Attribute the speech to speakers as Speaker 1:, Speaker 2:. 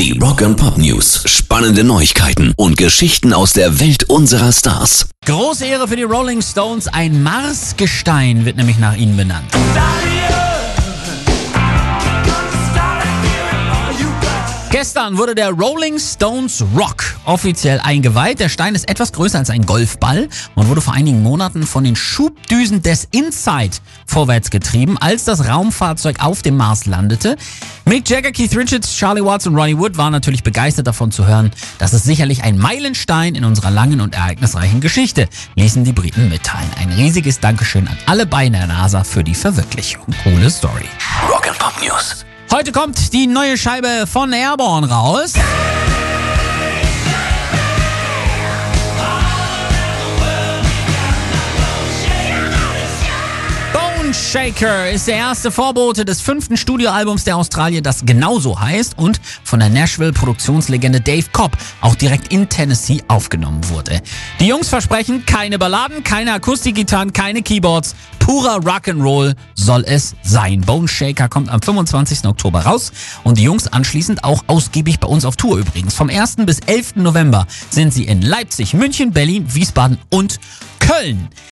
Speaker 1: Die Rock and Pop News. Spannende Neuigkeiten und Geschichten aus der Welt unserer Stars.
Speaker 2: Große Ehre für die Rolling Stones. Ein Marsgestein wird nämlich nach ihnen benannt. Gestern wurde der Rolling Stones Rock offiziell eingeweiht. Der Stein ist etwas größer als ein Golfball und wurde vor einigen Monaten von den Schubdüsen des Inside vorwärts getrieben, als das Raumfahrzeug auf dem Mars landete. Mick Jagger, Keith Richards, Charlie Watts und Ronnie Wood waren natürlich begeistert davon zu hören, dass es sicherlich ein Meilenstein in unserer langen und ereignisreichen Geschichte, ließen die Briten mitteilen. Ein riesiges Dankeschön an alle Beine der NASA für die Verwirklichung. Coole Story.
Speaker 1: Rock and Pop News.
Speaker 2: Heute kommt die neue Scheibe von Airborne raus. Shaker ist der erste Vorbote des fünften Studioalbums der Australier, das genauso heißt und von der Nashville-Produktionslegende Dave Cobb auch direkt in Tennessee aufgenommen wurde. Die Jungs versprechen keine Balladen, keine Akustikgitarren, keine Keyboards, purer Rock'n'Roll soll es sein. Bone Shaker kommt am 25. Oktober raus und die Jungs anschließend auch ausgiebig bei uns auf Tour übrigens. Vom 1. bis 11. November sind sie in Leipzig, München, Berlin, Wiesbaden und Köln.